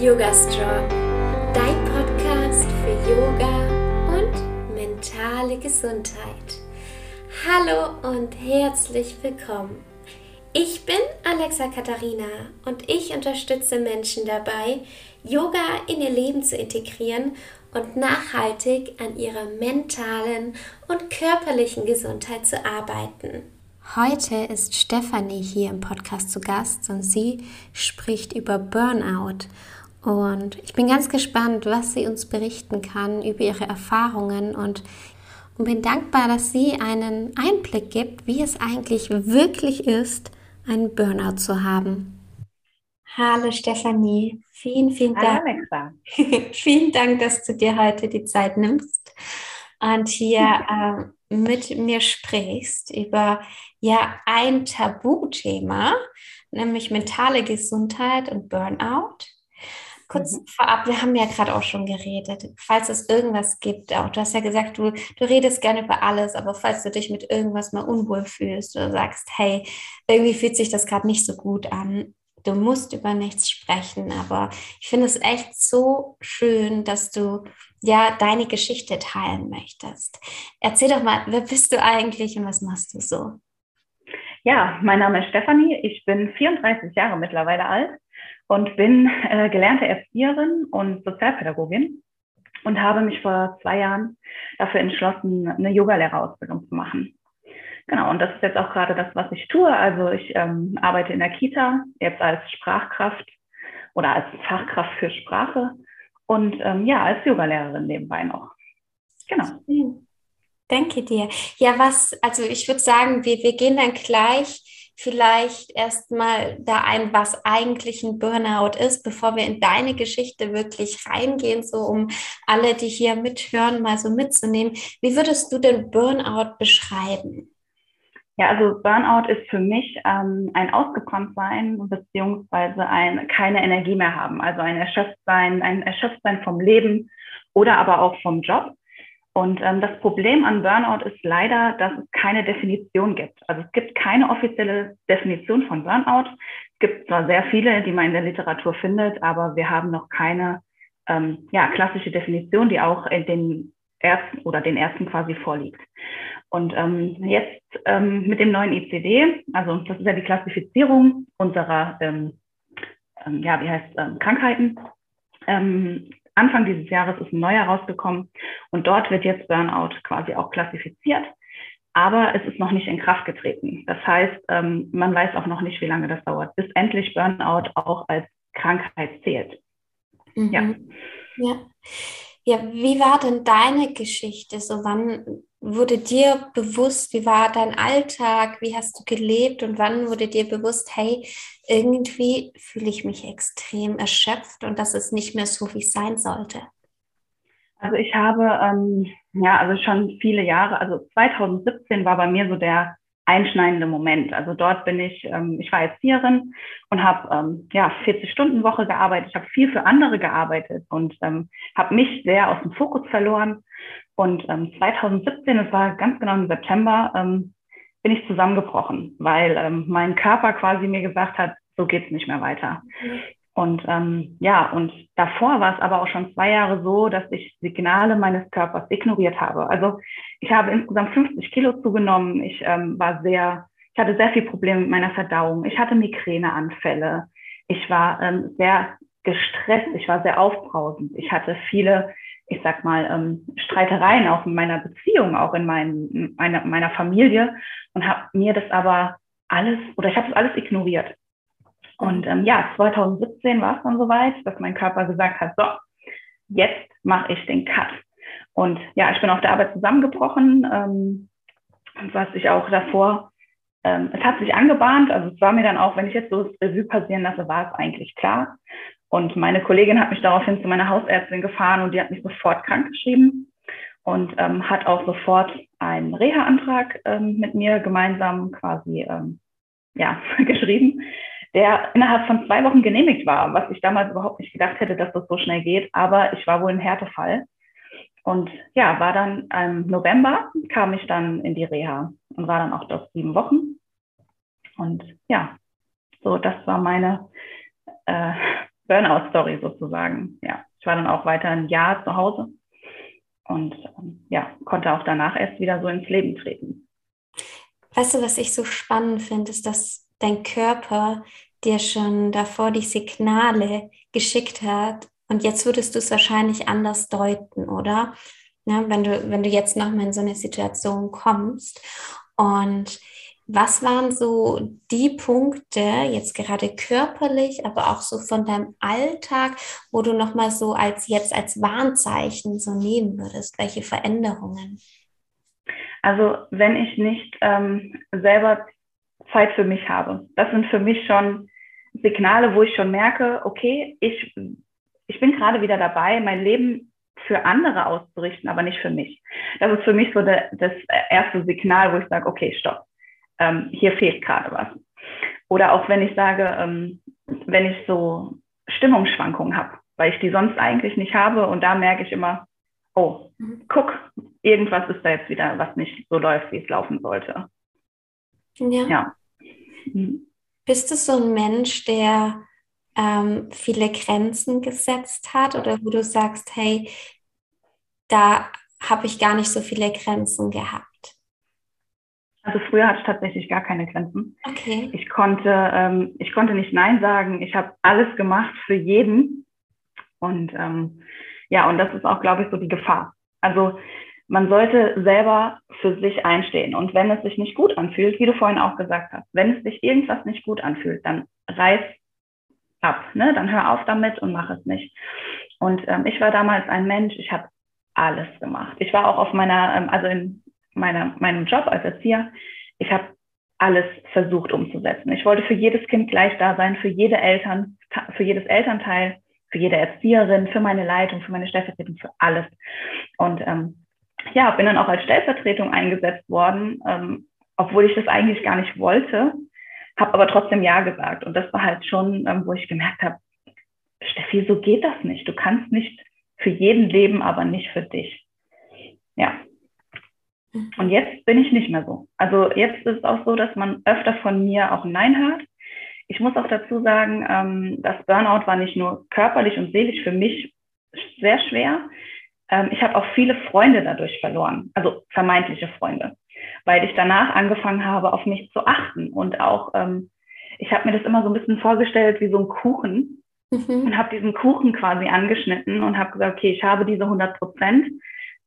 Yoga Strong, dein Podcast für Yoga und mentale Gesundheit. Hallo und herzlich willkommen. Ich bin Alexa Katharina und ich unterstütze Menschen dabei, Yoga in ihr Leben zu integrieren und nachhaltig an ihrer mentalen und körperlichen Gesundheit zu arbeiten. Heute ist Stefanie hier im Podcast zu Gast und sie spricht über Burnout. Und ich bin ganz gespannt, was sie uns berichten kann über ihre Erfahrungen und, und bin dankbar, dass sie einen Einblick gibt, wie es eigentlich wirklich ist, einen Burnout zu haben. Hallo Stefanie, vielen, vielen Dank. Vielen Dank, dass du dir heute die Zeit nimmst und hier äh, mit mir sprichst über ja ein Tabuthema, nämlich mentale Gesundheit und Burnout. Kurz mhm. vorab, wir haben ja gerade auch schon geredet, falls es irgendwas gibt, auch du hast ja gesagt, du, du redest gerne über alles, aber falls du dich mit irgendwas mal unwohl fühlst oder sagst, hey, irgendwie fühlt sich das gerade nicht so gut an, du musst über nichts sprechen, aber ich finde es echt so schön, dass du ja deine Geschichte teilen möchtest. Erzähl doch mal, wer bist du eigentlich und was machst du so? Ja, mein Name ist Stefanie, ich bin 34 Jahre mittlerweile alt und bin äh, gelernte Erzieherin und Sozialpädagogin und habe mich vor zwei Jahren dafür entschlossen, eine Yogalehrerausbildung zu machen. Genau, und das ist jetzt auch gerade das, was ich tue. Also ich ähm, arbeite in der Kita, jetzt als Sprachkraft oder als Fachkraft für Sprache und ähm, ja, als Yogalehrerin nebenbei noch. Genau. Danke dir. Ja, was, also ich würde sagen, wir, wir gehen dann gleich vielleicht erstmal da ein, was eigentlich ein Burnout ist, bevor wir in deine Geschichte wirklich reingehen, so um alle, die hier mithören, mal so mitzunehmen. Wie würdest du den Burnout beschreiben? Ja, also Burnout ist für mich ähm, ein Ausgebranntsein beziehungsweise ein keine Energie mehr haben, also ein Erschöpftsein, ein Erschöpftsein vom Leben oder aber auch vom Job. Und ähm, das Problem an Burnout ist leider, dass es keine Definition gibt. Also es gibt keine offizielle Definition von Burnout. Es gibt zwar sehr viele, die man in der Literatur findet, aber wir haben noch keine ähm, ja, klassische Definition, die auch in den ersten oder den ersten quasi vorliegt. Und ähm, jetzt ähm, mit dem neuen ICD, also das ist ja die Klassifizierung unserer, ähm, ähm, ja, wie heißt ähm, Krankheiten, ähm, Anfang dieses Jahres ist ein neuer rausgekommen und dort wird jetzt Burnout quasi auch klassifiziert. Aber es ist noch nicht in Kraft getreten. Das heißt, ähm, man weiß auch noch nicht, wie lange das dauert, bis endlich Burnout auch als Krankheit zählt. Mhm. Ja. ja. Ja, wie war denn deine Geschichte? So, wann wurde dir bewusst, wie war dein Alltag, wie hast du gelebt und wann wurde dir bewusst, hey, irgendwie fühle ich mich extrem erschöpft und das ist nicht mehr so, wie es sein sollte? Also ich habe ähm, ja also schon viele Jahre, also 2017 war bei mir so der einschneidende Moment. Also dort bin ich, ähm, ich war Erzieherin und habe ähm, ja 40 Stunden Woche gearbeitet. Ich habe viel für andere gearbeitet und ähm, habe mich sehr aus dem Fokus verloren. Und ähm, 2017, das war ganz genau im September, ähm, bin ich zusammengebrochen, weil ähm, mein Körper quasi mir gesagt hat, so geht's nicht mehr weiter. Mhm. Und ähm, ja, und davor war es aber auch schon zwei Jahre so, dass ich Signale meines Körpers ignoriert habe. Also ich habe insgesamt 50 Kilo zugenommen. Ich ähm, war sehr, ich hatte sehr viel Probleme mit meiner Verdauung. Ich hatte Migräneanfälle. Ich war ähm, sehr gestresst. Ich war sehr aufbrausend. Ich hatte viele, ich sag mal, ähm, Streitereien auch in meiner Beziehung, auch in mein, meiner, meiner Familie und habe mir das aber alles oder ich habe das alles ignoriert. Und ähm, ja, 2017 war es dann soweit, dass mein Körper gesagt hat, so, jetzt mache ich den Cut. Und ja, ich bin auf der Arbeit zusammengebrochen, ähm, was ich auch davor, ähm, es hat sich angebahnt, also es war mir dann auch, wenn ich jetzt so das Revue passieren lasse, war es eigentlich klar. Und meine Kollegin hat mich daraufhin zu meiner Hausärztin gefahren und die hat mich sofort krankgeschrieben und ähm, hat auch sofort einen Reha-Antrag ähm, mit mir gemeinsam quasi ähm, ja, geschrieben der innerhalb von zwei Wochen genehmigt war, was ich damals überhaupt nicht gedacht hätte, dass das so schnell geht. Aber ich war wohl ein Härtefall. Und ja, war dann im November, kam ich dann in die Reha und war dann auch dort sieben Wochen. Und ja, so, das war meine, äh, Burnout-Story sozusagen. Ja, ich war dann auch weiter ein Jahr zu Hause und ähm, ja, konnte auch danach erst wieder so ins Leben treten. Weißt du, was ich so spannend finde, ist, dass dein Körper dir schon davor die Signale geschickt hat und jetzt würdest du es wahrscheinlich anders deuten, oder? Ja, wenn, du, wenn du jetzt nochmal in so eine Situation kommst. Und was waren so die Punkte, jetzt gerade körperlich, aber auch so von deinem Alltag, wo du nochmal so als jetzt als Warnzeichen so nehmen würdest? Welche Veränderungen? Also wenn ich nicht ähm, selber Zeit für mich habe, das sind für mich schon Signale, wo ich schon merke, okay, ich, ich bin gerade wieder dabei, mein Leben für andere auszurichten, aber nicht für mich. Das ist für mich so der, das erste Signal, wo ich sage, okay, stopp, ähm, hier fehlt gerade was. Oder auch wenn ich sage, ähm, wenn ich so Stimmungsschwankungen habe, weil ich die sonst eigentlich nicht habe und da merke ich immer, oh, mhm. guck, irgendwas ist da jetzt wieder, was nicht so läuft, wie es laufen sollte. Ja. ja. Mhm. Bist du so ein Mensch, der ähm, viele Grenzen gesetzt hat oder wo du sagst, hey, da habe ich gar nicht so viele Grenzen gehabt? Also früher hatte ich tatsächlich gar keine Grenzen. Okay. Ich konnte, ähm, ich konnte nicht Nein sagen. Ich habe alles gemacht für jeden. Und ähm, ja, und das ist auch, glaube ich, so die Gefahr. Also man sollte selber für sich einstehen. Und wenn es sich nicht gut anfühlt, wie du vorhin auch gesagt hast, wenn es sich irgendwas nicht gut anfühlt, dann reiß ab, ne? dann hör auf damit und mach es nicht. Und ähm, ich war damals ein Mensch, ich habe alles gemacht. Ich war auch auf meiner, ähm, also in meiner, meinem Job als Erzieher, ich habe alles versucht umzusetzen. Ich wollte für jedes Kind gleich da sein, für jede Eltern, für jedes Elternteil, für jede Erzieherin, für meine Leitung, für meine Stellvertretung, für alles. Und ähm, ja, bin dann auch als Stellvertretung eingesetzt worden, ähm, obwohl ich das eigentlich gar nicht wollte, habe aber trotzdem Ja gesagt. Und das war halt schon, ähm, wo ich gemerkt habe, Steffi, so geht das nicht. Du kannst nicht für jeden leben, aber nicht für dich. Ja. Und jetzt bin ich nicht mehr so. Also jetzt ist es auch so, dass man öfter von mir auch Nein hört. Ich muss auch dazu sagen, ähm, das Burnout war nicht nur körperlich und seelisch für mich sehr schwer, ähm, ich habe auch viele Freunde dadurch verloren, also vermeintliche Freunde, weil ich danach angefangen habe, auf mich zu achten und auch, ähm, ich habe mir das immer so ein bisschen vorgestellt wie so ein Kuchen mhm. und habe diesen Kuchen quasi angeschnitten und habe gesagt, okay, ich habe diese 100 Prozent,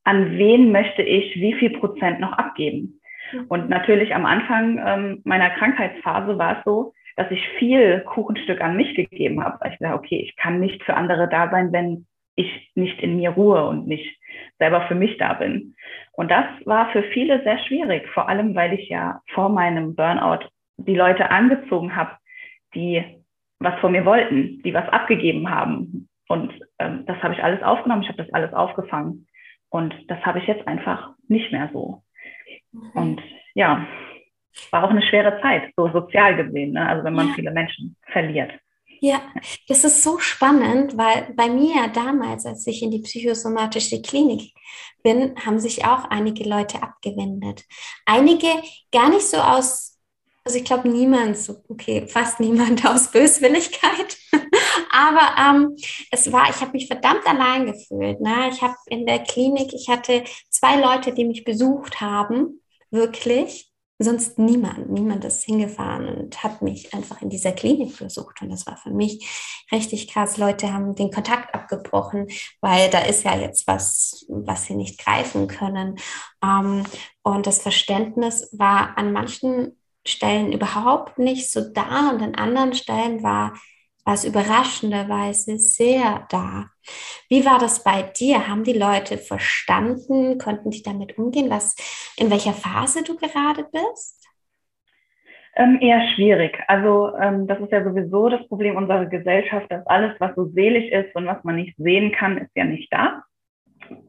an wen möchte ich wie viel Prozent noch abgeben? Mhm. Und natürlich am Anfang ähm, meiner Krankheitsphase war es so, dass ich viel Kuchenstück an mich gegeben habe, weil ich dachte, okay, ich kann nicht für andere da sein, wenn ich nicht in mir ruhe und nicht selber für mich da bin. Und das war für viele sehr schwierig, vor allem weil ich ja vor meinem Burnout die Leute angezogen habe, die was von mir wollten, die was abgegeben haben. Und ähm, das habe ich alles aufgenommen, ich habe das alles aufgefangen. Und das habe ich jetzt einfach nicht mehr so. Und ja, war auch eine schwere Zeit, so sozial gesehen, ne? also wenn man ja. viele Menschen verliert. Ja, das ist so spannend, weil bei mir damals, als ich in die psychosomatische Klinik bin, haben sich auch einige Leute abgewendet. Einige gar nicht so aus, also ich glaube niemand, so, okay, fast niemand aus Böswilligkeit, aber ähm, es war, ich habe mich verdammt allein gefühlt. Ne? Ich habe in der Klinik, ich hatte zwei Leute, die mich besucht haben, wirklich sonst niemand, niemand ist hingefahren und hat mich einfach in dieser Klinik versucht. Und das war für mich richtig krass. Leute haben den Kontakt abgebrochen, weil da ist ja jetzt was, was sie nicht greifen können. Ähm, und das Verständnis war an manchen Stellen überhaupt nicht so da und an anderen Stellen war war es überraschenderweise sehr da. Wie war das bei dir? Haben die Leute verstanden? Konnten die damit umgehen? Was, in welcher Phase du gerade bist? Ähm, eher schwierig. Also ähm, das ist ja sowieso das Problem unserer Gesellschaft, dass alles, was so selig ist und was man nicht sehen kann, ist ja nicht da.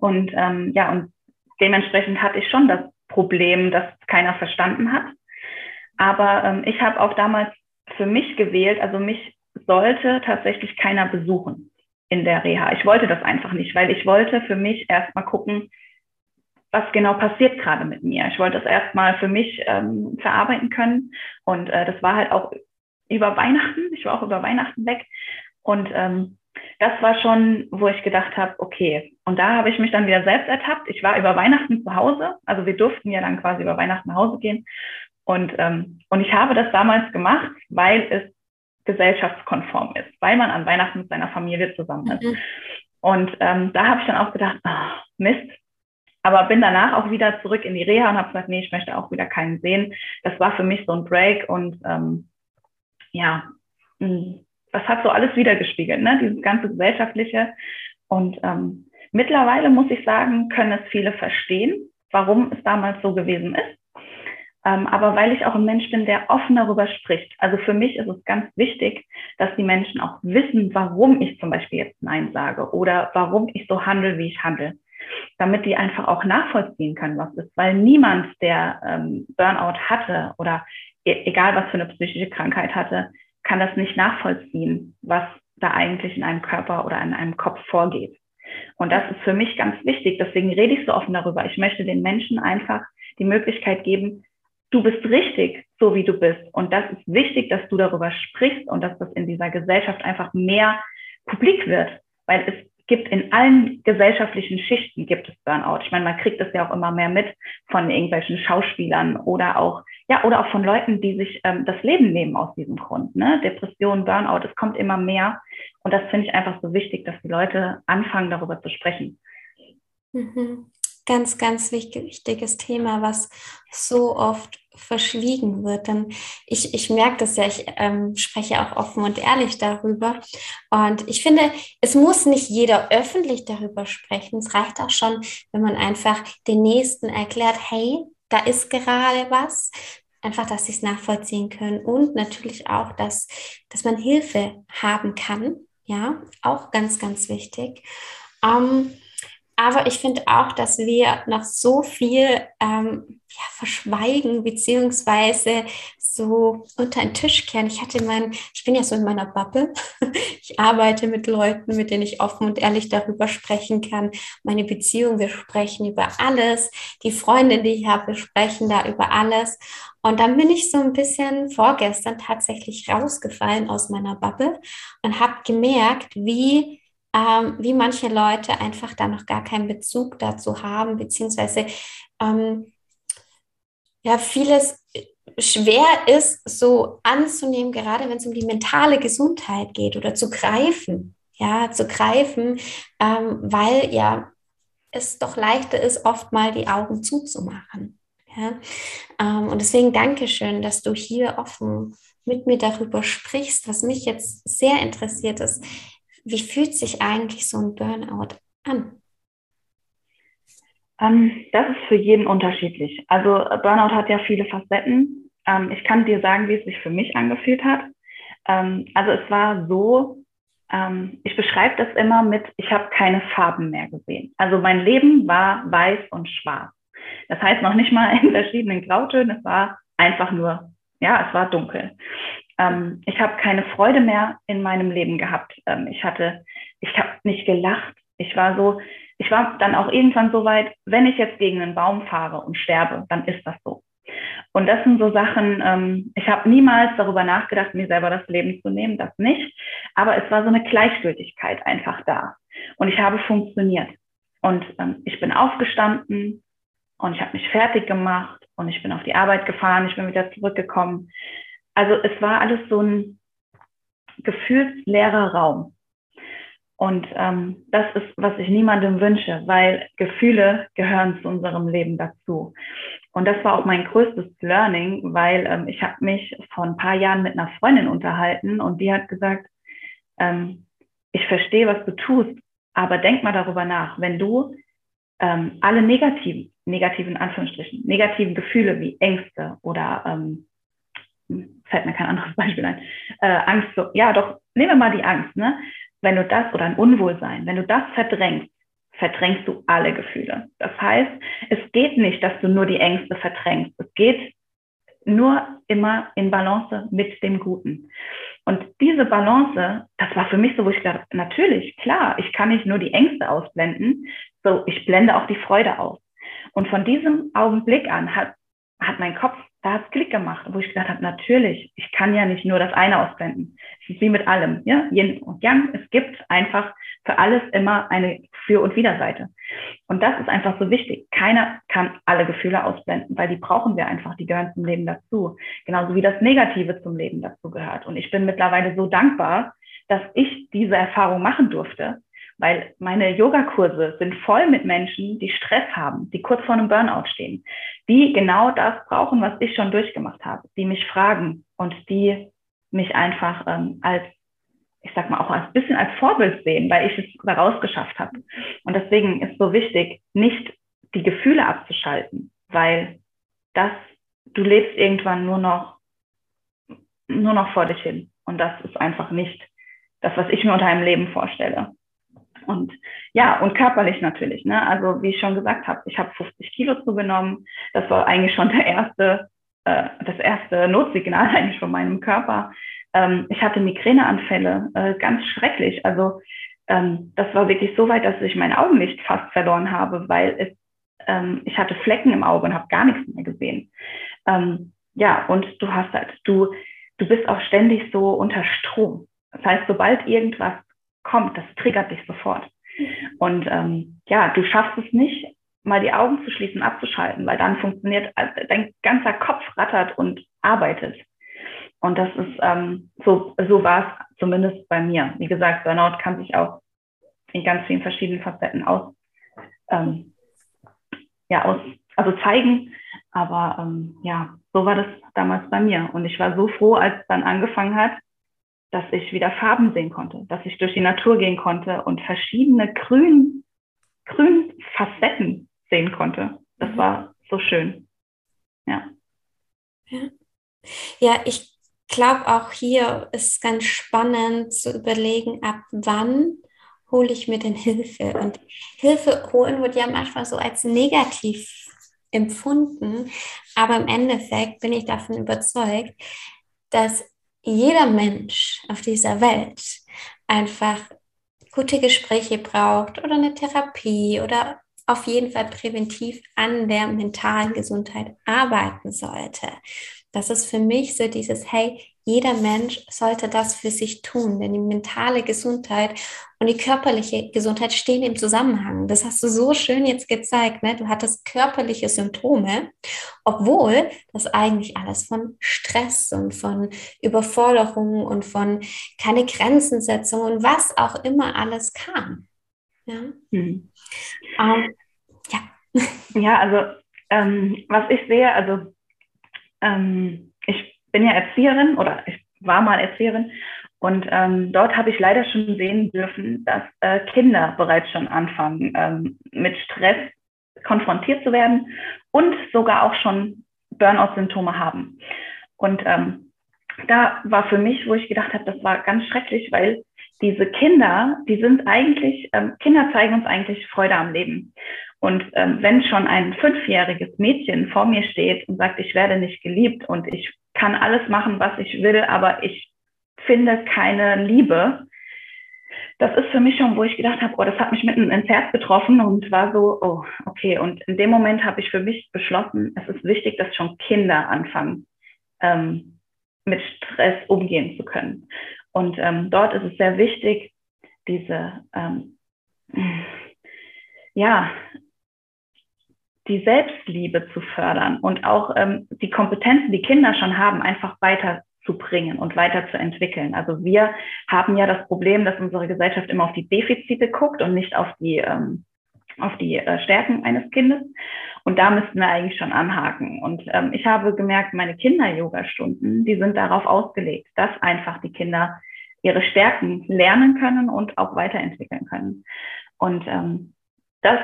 Und ähm, ja, und dementsprechend hatte ich schon das Problem, dass keiner verstanden hat. Aber ähm, ich habe auch damals für mich gewählt, also mich sollte tatsächlich keiner besuchen in der Reha. Ich wollte das einfach nicht, weil ich wollte für mich erstmal gucken, was genau passiert gerade mit mir. Ich wollte das erstmal für mich ähm, verarbeiten können. Und äh, das war halt auch über Weihnachten. Ich war auch über Weihnachten weg. Und ähm, das war schon, wo ich gedacht habe, okay. Und da habe ich mich dann wieder selbst ertappt. Ich war über Weihnachten zu Hause. Also wir durften ja dann quasi über Weihnachten nach Hause gehen. Und, ähm, und ich habe das damals gemacht, weil es gesellschaftskonform ist, weil man an Weihnachten mit seiner Familie zusammen ist. Mhm. Und ähm, da habe ich dann auch gedacht, oh, Mist. Aber bin danach auch wieder zurück in die Reha und habe gesagt, nee, ich möchte auch wieder keinen sehen. Das war für mich so ein Break und ähm, ja, hm, das hat so alles wiedergespiegelt, ne? dieses ganze gesellschaftliche. Und ähm, mittlerweile muss ich sagen, können es viele verstehen, warum es damals so gewesen ist. Ähm, aber weil ich auch ein Mensch bin, der offen darüber spricht. Also für mich ist es ganz wichtig, dass die Menschen auch wissen, warum ich zum Beispiel jetzt Nein sage oder warum ich so handle, wie ich handle. Damit die einfach auch nachvollziehen können, was ist. Weil niemand, der ähm, Burnout hatte oder e egal was für eine psychische Krankheit hatte, kann das nicht nachvollziehen, was da eigentlich in einem Körper oder in einem Kopf vorgeht. Und das ist für mich ganz wichtig. Deswegen rede ich so offen darüber. Ich möchte den Menschen einfach die Möglichkeit geben, du bist richtig, so wie du bist. Und das ist wichtig, dass du darüber sprichst und dass das in dieser Gesellschaft einfach mehr publik wird, weil es gibt in allen gesellschaftlichen Schichten gibt es Burnout. Ich meine, man kriegt das ja auch immer mehr mit von irgendwelchen Schauspielern oder auch ja oder auch von Leuten, die sich ähm, das Leben nehmen aus diesem Grund. Ne? Depression, Burnout, es kommt immer mehr und das finde ich einfach so wichtig, dass die Leute anfangen darüber zu sprechen. Mhm ganz, ganz wichtiges Thema, was so oft verschwiegen wird. Denn ich, ich merke das ja, ich ähm, spreche auch offen und ehrlich darüber. Und ich finde, es muss nicht jeder öffentlich darüber sprechen. Es reicht auch schon, wenn man einfach den Nächsten erklärt, hey, da ist gerade was. Einfach, dass sie es nachvollziehen können und natürlich auch, dass, dass man Hilfe haben kann. Ja, auch ganz, ganz wichtig. Ähm, aber ich finde auch, dass wir noch so viel ähm, ja, verschweigen, beziehungsweise so unter den Tisch kehren. Ich hatte mein, ich bin ja so in meiner Bubble. Ich arbeite mit Leuten, mit denen ich offen und ehrlich darüber sprechen kann. Meine Beziehung, wir sprechen über alles. Die Freundin, die ich habe, wir sprechen da über alles. Und dann bin ich so ein bisschen vorgestern tatsächlich rausgefallen aus meiner Bubble und habe gemerkt, wie ähm, wie manche Leute einfach da noch gar keinen Bezug dazu haben, beziehungsweise ähm, ja, vieles schwer ist, so anzunehmen, gerade wenn es um die mentale Gesundheit geht oder zu greifen, ja, zu greifen, ähm, weil ja es doch leichter ist, oft mal die Augen zuzumachen. Ja? Ähm, und deswegen danke schön, dass du hier offen mit mir darüber sprichst. Was mich jetzt sehr interessiert ist, wie fühlt sich eigentlich so ein Burnout an? Ähm, das ist für jeden unterschiedlich. Also Burnout hat ja viele Facetten. Ähm, ich kann dir sagen, wie es sich für mich angefühlt hat. Ähm, also es war so, ich beschreibe das immer mit, ich habe keine Farben mehr gesehen. Also mein Leben war weiß und schwarz. Das heißt noch nicht mal in verschiedenen Grautönen, es war einfach nur, ja, es war dunkel. Ähm, ich habe keine Freude mehr in meinem Leben gehabt. Ähm, ich hatte, ich habe nicht gelacht. Ich war so, ich war dann auch irgendwann so weit, wenn ich jetzt gegen einen Baum fahre und sterbe, dann ist das so. Und das sind so Sachen, ähm, ich habe niemals darüber nachgedacht, mir selber das Leben zu nehmen, das nicht. Aber es war so eine Gleichgültigkeit einfach da. Und ich habe funktioniert. Und ähm, ich bin aufgestanden und ich habe mich fertig gemacht und ich bin auf die Arbeit gefahren, ich bin wieder zurückgekommen also es war alles so ein gefühlsleerer Raum. Und ähm, das ist, was ich niemandem wünsche, weil Gefühle gehören zu unserem Leben dazu. Und das war auch mein größtes Learning, weil ähm, ich habe mich vor ein paar Jahren mit einer Freundin unterhalten und die hat gesagt, ähm, ich verstehe, was du tust, aber denk mal darüber nach, wenn du ähm, alle negativen, negativen Anführungsstrichen, negativen Gefühle wie Ängste oder ähm, fällt mir kein anderes Beispiel ein, äh, Angst, so, ja doch, nehmen wir mal die Angst, ne? Wenn du das oder ein Unwohlsein, wenn du das verdrängst, verdrängst du alle Gefühle. Das heißt, es geht nicht, dass du nur die Ängste verdrängst. Es geht nur immer in Balance mit dem Guten. Und diese Balance, das war für mich so, wo ich dachte, natürlich, klar, ich kann nicht nur die Ängste ausblenden, so ich blende auch die Freude aus. Und von diesem Augenblick an hat hat mein Kopf, da hat es Klick gemacht, wo ich gesagt habe, natürlich, ich kann ja nicht nur das eine ausblenden. Es ist wie mit allem, ja, Yin und Yang. Es gibt einfach für alles immer eine Für- und Widerseite. Und das ist einfach so wichtig. Keiner kann alle Gefühle ausblenden, weil die brauchen wir einfach, die gehören zum Leben dazu. Genauso wie das Negative zum Leben dazu gehört. Und ich bin mittlerweile so dankbar, dass ich diese Erfahrung machen durfte, weil meine Yogakurse sind voll mit Menschen, die Stress haben, die kurz vor einem Burnout stehen, die genau das brauchen, was ich schon durchgemacht habe, die mich fragen und die mich einfach ähm, als, ich sag mal, auch als bisschen als Vorbild sehen, weil ich es daraus geschafft habe. Und deswegen ist so wichtig, nicht die Gefühle abzuschalten, weil das, du lebst irgendwann nur noch, nur noch vor dich hin. Und das ist einfach nicht das, was ich mir unter einem Leben vorstelle. Und ja, und körperlich natürlich. Ne? Also wie ich schon gesagt habe, ich habe 50 Kilo zugenommen. Das war eigentlich schon der erste, äh, das erste Notsignal eigentlich von meinem Körper. Ähm, ich hatte Migräneanfälle, äh, ganz schrecklich. Also ähm, das war wirklich so weit, dass ich mein Augenlicht fast verloren habe, weil es, ähm, ich hatte Flecken im Auge und habe gar nichts mehr gesehen. Ähm, ja, und du hast halt, du, du bist auch ständig so unter Strom. Das heißt, sobald irgendwas kommt, das triggert dich sofort. Und ähm, ja, du schaffst es nicht, mal die Augen zu schließen, abzuschalten, weil dann funktioniert, also dein ganzer Kopf rattert und arbeitet. Und das ist, ähm, so, so war es zumindest bei mir. Wie gesagt, Burnout kann sich auch in ganz vielen verschiedenen Facetten aus, ähm, ja, aus, also zeigen. Aber ähm, ja, so war das damals bei mir. Und ich war so froh, als es dann angefangen hat, dass ich wieder Farben sehen konnte, dass ich durch die Natur gehen konnte und verschiedene grün, grün Facetten sehen konnte. Das mhm. war so schön. Ja. Ja, ja ich glaube auch hier ist ganz spannend zu überlegen, ab wann hole ich mir denn Hilfe? Und Hilfe holen wird ja manchmal so als negativ empfunden, aber im Endeffekt bin ich davon überzeugt, dass jeder Mensch auf dieser Welt einfach gute Gespräche braucht oder eine Therapie oder auf jeden Fall präventiv an der mentalen Gesundheit arbeiten sollte. Das ist für mich so dieses, hey, jeder Mensch sollte das für sich tun, denn die mentale Gesundheit und die körperliche Gesundheit stehen im Zusammenhang. Das hast du so schön jetzt gezeigt. Ne? Du hattest körperliche Symptome, obwohl das eigentlich alles von Stress und von Überforderung und von keine Grenzensetzung und was auch immer alles kam. Ja, hm. ähm, ja. ja also ähm, was ich sehe, also ähm, bin ja Erzieherin oder ich war mal Erzieherin und ähm, dort habe ich leider schon sehen dürfen, dass äh, Kinder bereits schon anfangen, ähm, mit Stress konfrontiert zu werden und sogar auch schon Burnout-Symptome haben. Und ähm, da war für mich, wo ich gedacht habe, das war ganz schrecklich, weil diese Kinder, die sind eigentlich, ähm, Kinder zeigen uns eigentlich Freude am Leben. Und ähm, wenn schon ein fünfjähriges Mädchen vor mir steht und sagt, ich werde nicht geliebt und ich kann alles machen, was ich will, aber ich finde keine Liebe, das ist für mich schon, wo ich gedacht habe, oh, das hat mich mitten ins Herz getroffen und war so, oh, okay. Und in dem Moment habe ich für mich beschlossen, es ist wichtig, dass schon Kinder anfangen, ähm, mit Stress umgehen zu können. Und ähm, dort ist es sehr wichtig, diese, ähm, ja, die Selbstliebe zu fördern und auch ähm, die Kompetenzen, die Kinder schon haben, einfach weiterzubringen und weiterzuentwickeln. Also wir haben ja das Problem, dass unsere Gesellschaft immer auf die Defizite guckt und nicht auf die, ähm, auf die äh, Stärken eines Kindes. Und da müssten wir eigentlich schon anhaken. Und ähm, ich habe gemerkt, meine Kinder-Yoga-Stunden, die sind darauf ausgelegt, dass einfach die Kinder ihre Stärken lernen können und auch weiterentwickeln können. Und ähm, das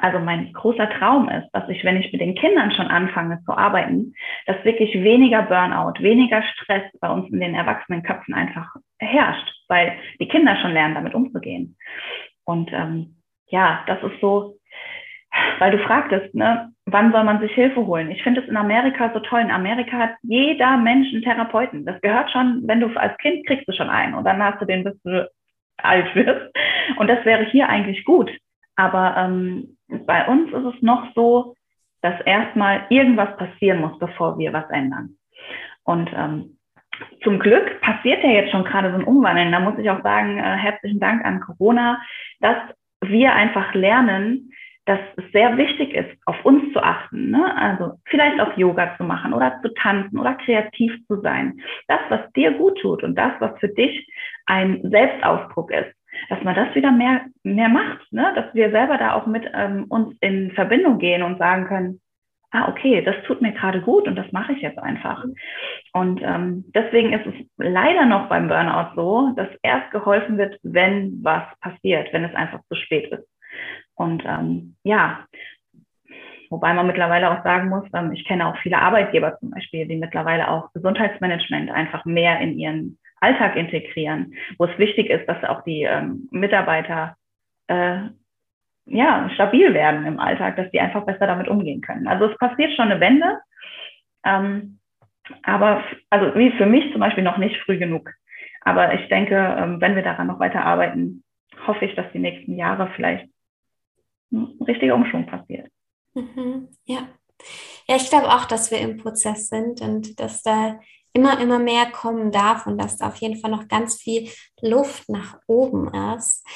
also mein großer Traum ist, dass ich, wenn ich mit den Kindern schon anfange zu arbeiten, dass wirklich weniger Burnout, weniger Stress bei uns in den erwachsenen Köpfen einfach herrscht, weil die Kinder schon lernen, damit umzugehen. Und ähm, ja, das ist so, weil du fragtest, ne, wann soll man sich Hilfe holen? Ich finde es in Amerika so toll. In Amerika hat jeder Mensch einen Therapeuten. Das gehört schon, wenn du als Kind kriegst du schon einen und dann hast du den, bis du alt wirst. Und das wäre hier eigentlich gut. Aber ähm, bei uns ist es noch so, dass erstmal irgendwas passieren muss, bevor wir was ändern. Und ähm, zum Glück passiert ja jetzt schon gerade so ein Umwandeln. Da muss ich auch sagen, äh, herzlichen Dank an Corona, dass wir einfach lernen, dass es sehr wichtig ist, auf uns zu achten. Ne? Also vielleicht auch Yoga zu machen oder zu tanzen oder kreativ zu sein. Das, was dir gut tut und das, was für dich ein Selbstausdruck ist, dass man das wieder mehr, mehr macht. Ne? Dass wir selber da auch mit ähm, uns in Verbindung gehen und sagen können, ah, okay, das tut mir gerade gut und das mache ich jetzt einfach. Und ähm, deswegen ist es leider noch beim Burnout so, dass erst geholfen wird, wenn was passiert, wenn es einfach zu spät ist. Und ähm, ja, wobei man mittlerweile auch sagen muss, ähm, ich kenne auch viele Arbeitgeber zum Beispiel, die mittlerweile auch Gesundheitsmanagement einfach mehr in ihren Alltag integrieren, wo es wichtig ist, dass auch die ähm, Mitarbeiter äh, ja, stabil werden im Alltag, dass die einfach besser damit umgehen können. Also es passiert schon eine Wende, ähm, aber also wie für mich zum Beispiel noch nicht früh genug. Aber ich denke, ähm, wenn wir daran noch weiter arbeiten, hoffe ich, dass die nächsten Jahre vielleicht ein richtiger Umschwung passiert. Mhm, ja. Ja, ich glaube auch, dass wir im Prozess sind und dass da immer, immer mehr kommen darf und dass da auf jeden Fall noch ganz viel Luft nach oben ist.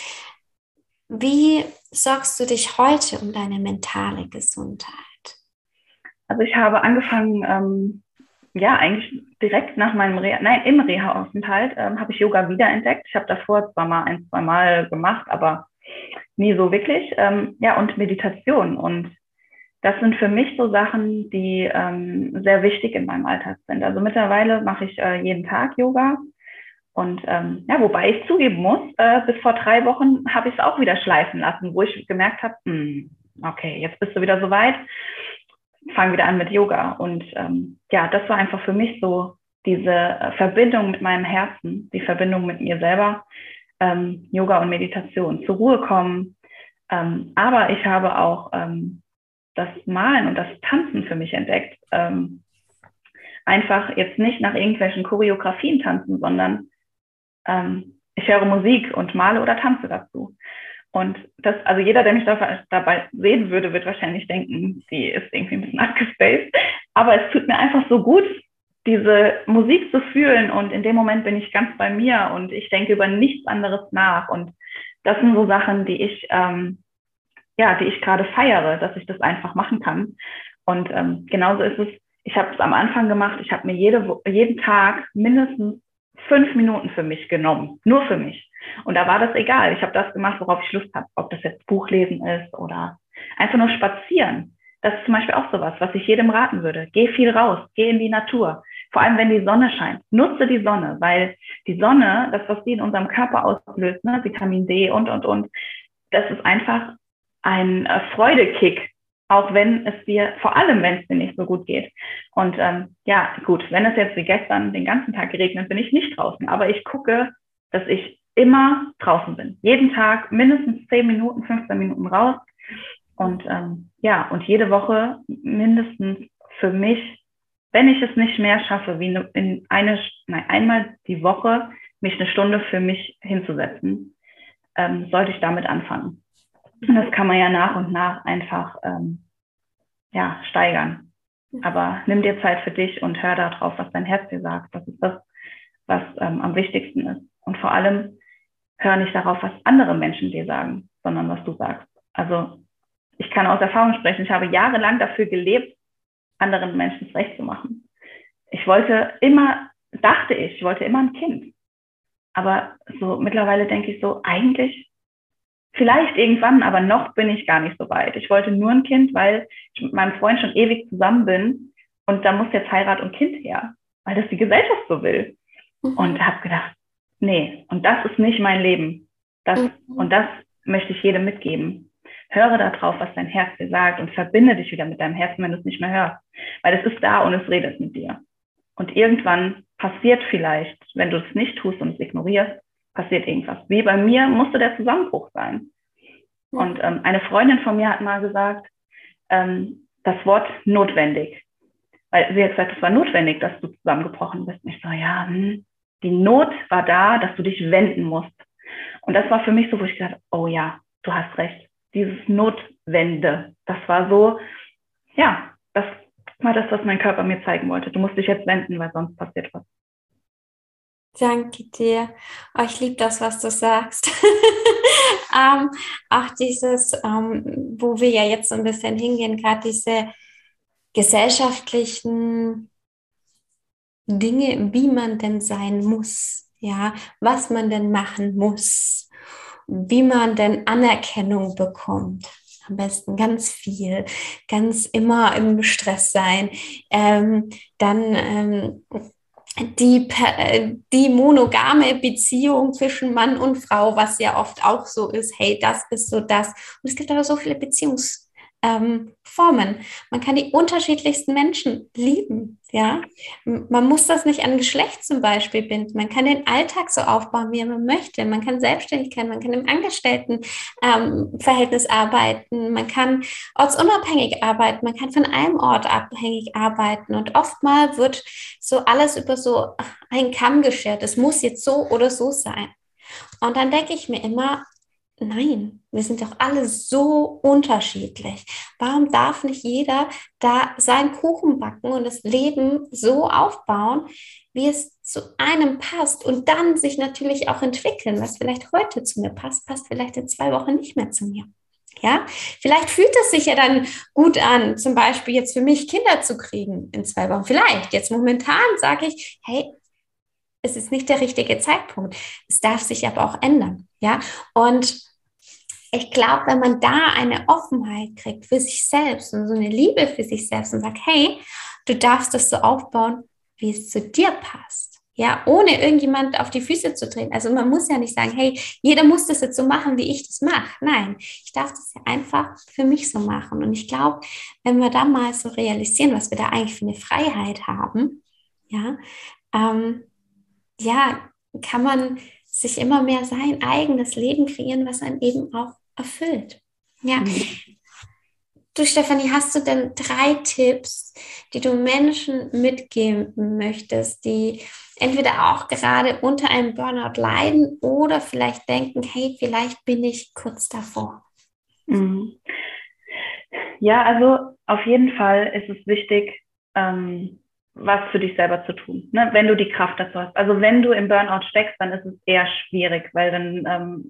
Wie sorgst du dich heute um deine mentale Gesundheit? Also ich habe angefangen, ähm, ja, eigentlich direkt nach meinem Reha, nein, im Reha-Aufenthalt ähm, habe ich Yoga wiederentdeckt. Ich habe davor zwar mal ein, zwei Mal gemacht, aber nie so wirklich. Ähm, ja, und Meditation. Und das sind für mich so Sachen, die ähm, sehr wichtig in meinem Alltag sind. Also mittlerweile mache ich äh, jeden Tag Yoga. Und ähm, ja, wobei ich zugeben muss, äh, bis vor drei Wochen habe ich es auch wieder schleifen lassen, wo ich gemerkt habe, hm, okay, jetzt bist du wieder soweit, fang wieder an mit Yoga. Und ähm, ja, das war einfach für mich so diese äh, Verbindung mit meinem Herzen, die Verbindung mit mir selber, ähm, Yoga und Meditation, zur Ruhe kommen. Ähm, aber ich habe auch ähm, das Malen und das Tanzen für mich entdeckt. Ähm, einfach jetzt nicht nach irgendwelchen Choreografien tanzen, sondern ähm, ich höre Musik und male oder tanze dazu. Und das, also jeder, der mich dabei sehen würde, wird wahrscheinlich denken, die ist irgendwie ein bisschen abgespaced. Aber es tut mir einfach so gut, diese Musik zu fühlen und in dem Moment bin ich ganz bei mir und ich denke über nichts anderes nach. Und das sind so Sachen, die ich, ähm, ja, die ich gerade feiere, dass ich das einfach machen kann. Und ähm, genauso ist es, ich habe es am Anfang gemacht, ich habe mir jede, jeden Tag mindestens fünf Minuten für mich genommen, nur für mich. Und da war das egal. Ich habe das gemacht, worauf ich Lust habe, ob das jetzt Buchlesen ist oder einfach nur spazieren. Das ist zum Beispiel auch sowas, was ich jedem raten würde. Geh viel raus, geh in die Natur. Vor allem, wenn die Sonne scheint. Nutze die Sonne, weil die Sonne, das, was die in unserem Körper auslöst, ne, Vitamin D und, und, und, das ist einfach ein äh, Freudekick, auch wenn es dir, vor allem wenn es dir nicht so gut geht. Und ähm, ja, gut, wenn es jetzt wie gestern den ganzen Tag geregnet, bin ich nicht draußen. Aber ich gucke, dass ich immer draußen bin. Jeden Tag mindestens 10 Minuten, 15 Minuten raus. Und ähm, ja, und jede Woche mindestens für mich, wenn ich es nicht mehr schaffe, wie in eine, nein, einmal die Woche mich eine Stunde für mich hinzusetzen, ähm, sollte ich damit anfangen. Und das kann man ja nach und nach einfach ähm, ja, steigern. Aber nimm dir Zeit für dich und hör darauf, was dein Herz dir sagt. Das ist das, was ähm, am wichtigsten ist. Und vor allem hör nicht darauf, was andere Menschen dir sagen, sondern was du sagst. Also ich kann aus Erfahrung sprechen. Ich habe jahrelang dafür gelebt, anderen Menschen es recht zu machen. Ich wollte immer, dachte ich, ich wollte immer ein Kind. Aber so mittlerweile denke ich so, eigentlich Vielleicht irgendwann, aber noch bin ich gar nicht so weit. Ich wollte nur ein Kind, weil ich mit meinem Freund schon ewig zusammen bin und da muss jetzt Heirat und Kind her, weil das die Gesellschaft so will. Mhm. Und habe gedacht, nee, und das ist nicht mein Leben. Das, mhm. Und das möchte ich jedem mitgeben. Höre darauf, was dein Herz dir sagt und verbinde dich wieder mit deinem Herzen, wenn du es nicht mehr hörst. Weil es ist da und es redet mit dir. Und irgendwann passiert vielleicht, wenn du es nicht tust und es ignorierst, passiert irgendwas. Wie bei mir musste der Zusammenbruch sein. Und ähm, eine Freundin von mir hat mal gesagt, ähm, das Wort notwendig. Weil sie hat gesagt, es war notwendig, dass du zusammengebrochen bist. Und ich so, ja, hm, die Not war da, dass du dich wenden musst. Und das war für mich so, wo ich gesagt oh ja, du hast recht. Dieses Notwende, das war so, ja, das war das, was mein Körper mir zeigen wollte. Du musst dich jetzt wenden, weil sonst passiert was. Danke dir. Oh, ich liebe das, was du sagst. ähm, auch dieses, ähm, wo wir ja jetzt so ein bisschen hingehen, gerade diese gesellschaftlichen Dinge, wie man denn sein muss, ja, was man denn machen muss, wie man denn Anerkennung bekommt. Am besten ganz viel, ganz immer im Stress sein. Ähm, dann ähm, die, äh, die monogame Beziehung zwischen Mann und Frau, was ja oft auch so ist, hey, das ist so das. Und es gibt aber so viele Beziehungs- ähm, Formen. Man kann die unterschiedlichsten Menschen lieben. Ja, man muss das nicht an Geschlecht zum Beispiel binden. Man kann den Alltag so aufbauen, wie man möchte. Man kann Selbstständigkeit, man kann im Angestelltenverhältnis ähm, arbeiten, man kann ortsunabhängig arbeiten, man kann von einem Ort abhängig arbeiten. Und oftmal wird so alles über so einen Kamm geschert. Es muss jetzt so oder so sein. Und dann denke ich mir immer, Nein, wir sind doch alle so unterschiedlich. Warum darf nicht jeder da seinen Kuchen backen und das Leben so aufbauen, wie es zu einem passt und dann sich natürlich auch entwickeln, was vielleicht heute zu mir passt, passt vielleicht in zwei Wochen nicht mehr zu mir. Ja, vielleicht fühlt es sich ja dann gut an, zum Beispiel jetzt für mich Kinder zu kriegen in zwei Wochen. Vielleicht. Jetzt momentan sage ich, hey, es ist nicht der richtige Zeitpunkt. Es darf sich aber auch ändern. Ja, und ich glaube, wenn man da eine Offenheit kriegt für sich selbst und so eine Liebe für sich selbst und sagt, hey, du darfst das so aufbauen, wie es zu dir passt. Ja, ohne irgendjemand auf die Füße zu treten. Also man muss ja nicht sagen, hey, jeder muss das jetzt so machen, wie ich das mache. Nein, ich darf das ja einfach für mich so machen. Und ich glaube, wenn wir da mal so realisieren, was wir da eigentlich für eine Freiheit haben, ja, ähm, ja, kann man sich immer mehr sein eigenes Leben kreieren, was einen eben auch erfüllt. Ja. Mhm. Du, Stefanie, hast du denn drei Tipps, die du Menschen mitgeben möchtest, die entweder auch gerade unter einem Burnout leiden oder vielleicht denken, hey, vielleicht bin ich kurz davor? Mhm. Ja, also auf jeden Fall ist es wichtig, ähm, was für dich selber zu tun, ne? wenn du die Kraft dazu hast. Also wenn du im Burnout steckst, dann ist es eher schwierig, weil dann ähm,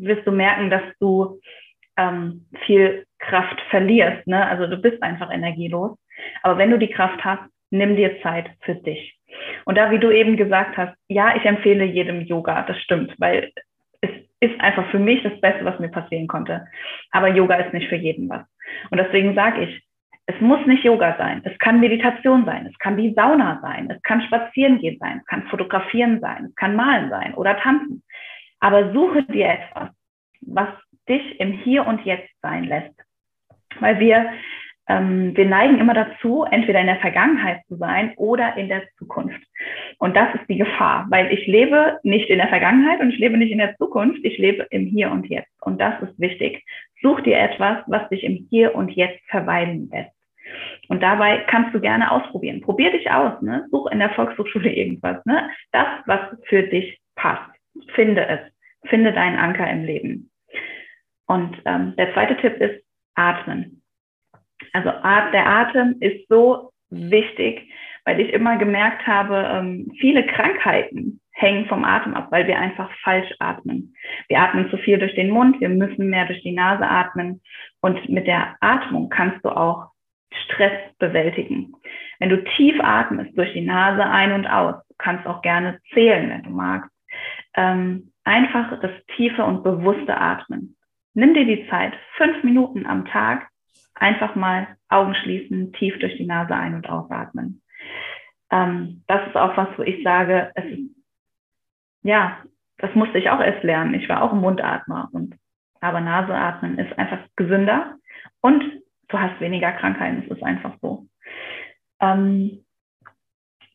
wirst du merken, dass du ähm, viel Kraft verlierst. Ne? Also du bist einfach energielos. Aber wenn du die Kraft hast, nimm dir Zeit für dich. Und da, wie du eben gesagt hast, ja, ich empfehle jedem Yoga, das stimmt, weil es ist einfach für mich das Beste, was mir passieren konnte. Aber Yoga ist nicht für jeden was. Und deswegen sage ich, es muss nicht Yoga sein, es kann Meditation sein, es kann die Sauna sein, es kann Spazierengehen sein, es kann Fotografieren sein, es kann Malen sein oder Tanzen. Aber suche dir etwas, was dich im Hier und Jetzt sein lässt. Weil wir, ähm, wir neigen immer dazu, entweder in der Vergangenheit zu sein oder in der Zukunft. Und das ist die Gefahr, weil ich lebe nicht in der Vergangenheit und ich lebe nicht in der Zukunft, ich lebe im Hier und Jetzt. Und das ist wichtig. Such dir etwas, was dich im Hier und Jetzt verweilen lässt. Und dabei kannst du gerne ausprobieren. Probier dich aus, ne? Such in der Volkshochschule irgendwas, ne? Das, was für dich passt. Finde es. Finde deinen Anker im Leben. Und ähm, der zweite Tipp ist Atmen. Also der Atem ist so wichtig, weil ich immer gemerkt habe, ähm, viele Krankheiten hängen vom Atem ab, weil wir einfach falsch atmen. Wir atmen zu viel durch den Mund, wir müssen mehr durch die Nase atmen. Und mit der Atmung kannst du auch Stress bewältigen. Wenn du tief atmest durch die Nase ein und aus, du kannst auch gerne zählen, wenn du magst. Ähm, einfach das tiefe und bewusste Atmen. Nimm dir die Zeit, fünf Minuten am Tag, einfach mal Augen schließen, tief durch die Nase ein- und ausatmen. Ähm, das ist auch was, wo ich sage, es ja, das musste ich auch erst lernen. Ich war auch ein Mundatmer und aber Naseatmen ist einfach gesünder und du hast weniger Krankheiten. Es ist einfach so. Ähm,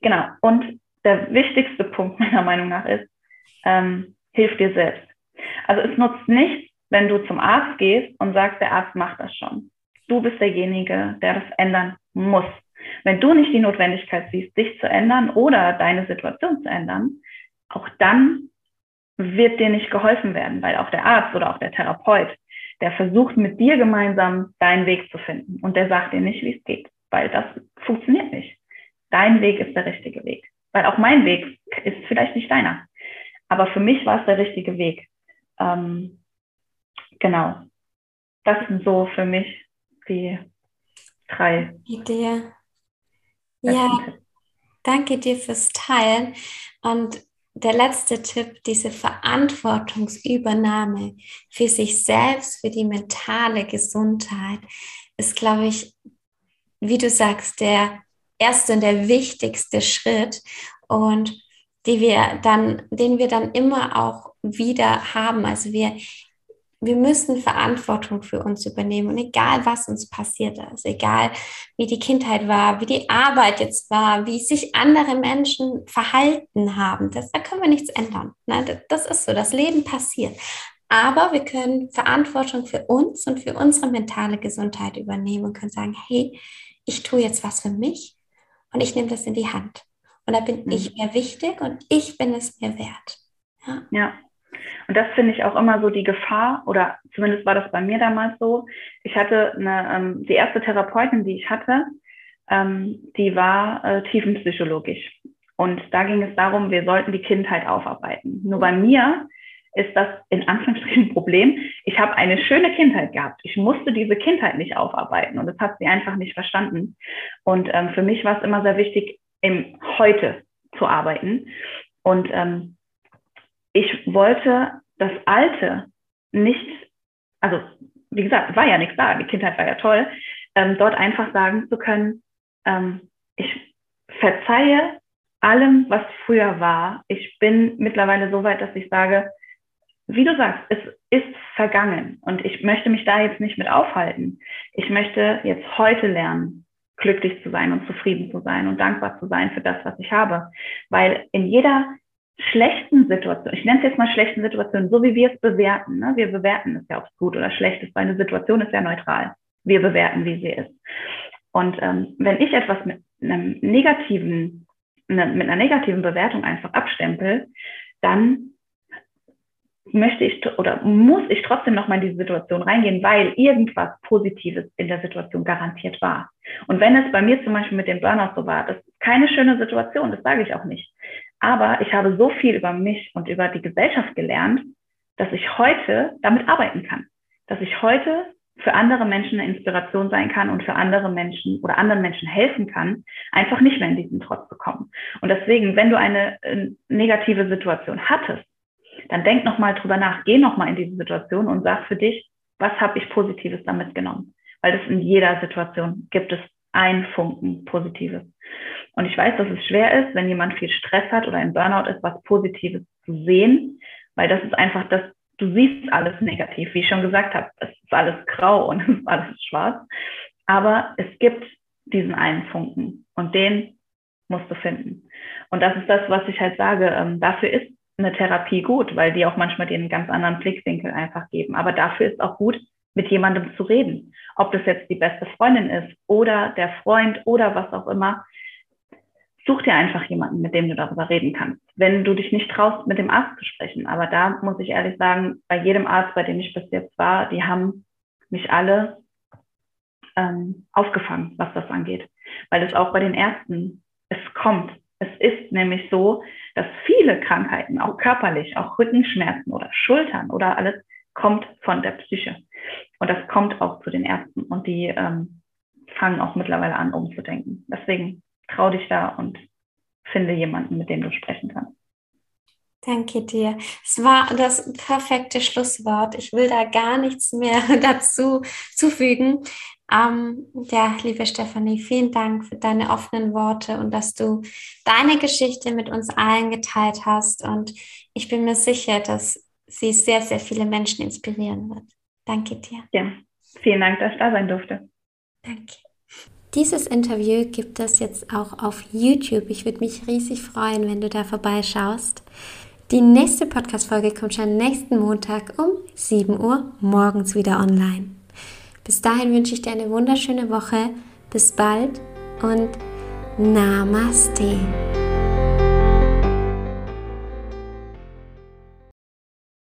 genau. Und der wichtigste Punkt meiner Meinung nach ist, ähm, hilf dir selbst. Also es nutzt nichts, wenn du zum Arzt gehst und sagst, der Arzt macht das schon. Du bist derjenige, der das ändern muss. Wenn du nicht die Notwendigkeit siehst, dich zu ändern oder deine Situation zu ändern, auch dann wird dir nicht geholfen werden, weil auch der Arzt oder auch der Therapeut der versucht mit dir gemeinsam deinen Weg zu finden und der sagt dir nicht, wie es geht, weil das funktioniert nicht. Dein Weg ist der richtige Weg, weil auch mein Weg ist vielleicht nicht deiner. Aber für mich war es der richtige Weg. Ähm, genau. Das sind so für mich die drei. Idee. Ja, danke dir fürs Teilen. Und der letzte Tipp, diese Verantwortungsübernahme für sich selbst, für die mentale Gesundheit, ist, glaube ich, wie du sagst, der erste und der wichtigste Schritt und die wir dann, den wir dann immer auch wieder haben. Also wir wir müssen Verantwortung für uns übernehmen. Und egal, was uns passiert ist, egal wie die Kindheit war, wie die Arbeit jetzt war, wie sich andere Menschen verhalten haben, das, da können wir nichts ändern. Ne? Das ist so, das Leben passiert. Aber wir können Verantwortung für uns und für unsere mentale Gesundheit übernehmen und können sagen, hey, ich tue jetzt was für mich und ich nehme das in die Hand. Und da bin mhm. ich mir wichtig und ich bin es mir wert. Ja. ja. Und das finde ich auch immer so die Gefahr, oder zumindest war das bei mir damals so. Ich hatte eine, ähm, die erste Therapeutin, die ich hatte, ähm, die war äh, tiefenpsychologisch. Und da ging es darum, wir sollten die Kindheit aufarbeiten. Nur bei mir ist das in Anführungsstrichen ein Problem. Ich habe eine schöne Kindheit gehabt. Ich musste diese Kindheit nicht aufarbeiten und das hat sie einfach nicht verstanden. Und ähm, für mich war es immer sehr wichtig, im Heute zu arbeiten. Und ähm, ich wollte das Alte nicht, also wie gesagt, war ja nichts da, die Kindheit war ja toll, ähm, dort einfach sagen zu können, ähm, ich verzeihe allem, was früher war. Ich bin mittlerweile so weit, dass ich sage, wie du sagst, es ist vergangen und ich möchte mich da jetzt nicht mit aufhalten. Ich möchte jetzt heute lernen, glücklich zu sein und zufrieden zu sein und dankbar zu sein für das, was ich habe. Weil in jeder schlechten Situation, ich nenne es jetzt mal schlechten Situationen, so wie wir es bewerten. Ne? Wir bewerten es ja, ob es gut oder schlecht ist, weil eine Situation ist ja neutral. Wir bewerten, wie sie ist. Und ähm, wenn ich etwas mit einem negativen, ne, mit einer negativen Bewertung einfach abstempel, dann möchte ich oder muss ich trotzdem nochmal in diese Situation reingehen, weil irgendwas Positives in der Situation garantiert war. Und wenn es bei mir zum Beispiel mit dem Burnout so war, das ist keine schöne Situation, das sage ich auch nicht. Aber ich habe so viel über mich und über die Gesellschaft gelernt, dass ich heute damit arbeiten kann. Dass ich heute für andere Menschen eine Inspiration sein kann und für andere Menschen oder anderen Menschen helfen kann, einfach nicht mehr in diesen Trotz zu kommen. Und deswegen, wenn du eine äh, negative Situation hattest, dann denk nochmal drüber nach, geh nochmal in diese Situation und sag für dich, was habe ich Positives damit genommen? Weil das in jeder Situation gibt es ein Funken Positives. Und ich weiß, dass es schwer ist, wenn jemand viel Stress hat oder ein Burnout ist, was Positives zu sehen, weil das ist einfach das, du siehst alles negativ, wie ich schon gesagt habe, es ist alles grau und es ist alles schwarz. Aber es gibt diesen einen Funken und den musst du finden. Und das ist das, was ich halt sage. Ähm, dafür ist eine Therapie gut, weil die auch manchmal den ganz anderen Blickwinkel einfach geben. Aber dafür ist auch gut, mit jemandem zu reden. Ob das jetzt die beste Freundin ist oder der Freund oder was auch immer. Such dir einfach jemanden, mit dem du darüber reden kannst. Wenn du dich nicht traust, mit dem Arzt zu sprechen. Aber da muss ich ehrlich sagen, bei jedem Arzt, bei dem ich bis jetzt war, die haben mich alle ähm, aufgefangen, was das angeht. Weil es auch bei den Ärzten, es kommt. Es ist nämlich so, dass viele Krankheiten, auch körperlich, auch Rückenschmerzen oder Schultern oder alles, kommt von der Psyche. Und das kommt auch zu den Ärzten und die ähm, fangen auch mittlerweile an, umzudenken. Deswegen trau dich da und finde jemanden, mit dem du sprechen kannst. Danke dir. Es war das perfekte Schlusswort. Ich will da gar nichts mehr dazu zufügen. Ähm, ja, liebe Stefanie, vielen Dank für deine offenen Worte und dass du deine Geschichte mit uns allen geteilt hast. Und ich bin mir sicher, dass sie sehr, sehr viele Menschen inspirieren wird. Danke dir. Ja, vielen Dank, dass ich da sein durfte. Danke. Dieses Interview gibt es jetzt auch auf YouTube. Ich würde mich riesig freuen, wenn du da vorbeischaust. Die nächste Podcast-Folge kommt schon nächsten Montag um 7 Uhr morgens wieder online. Bis dahin wünsche ich dir eine wunderschöne Woche. Bis bald und Namaste.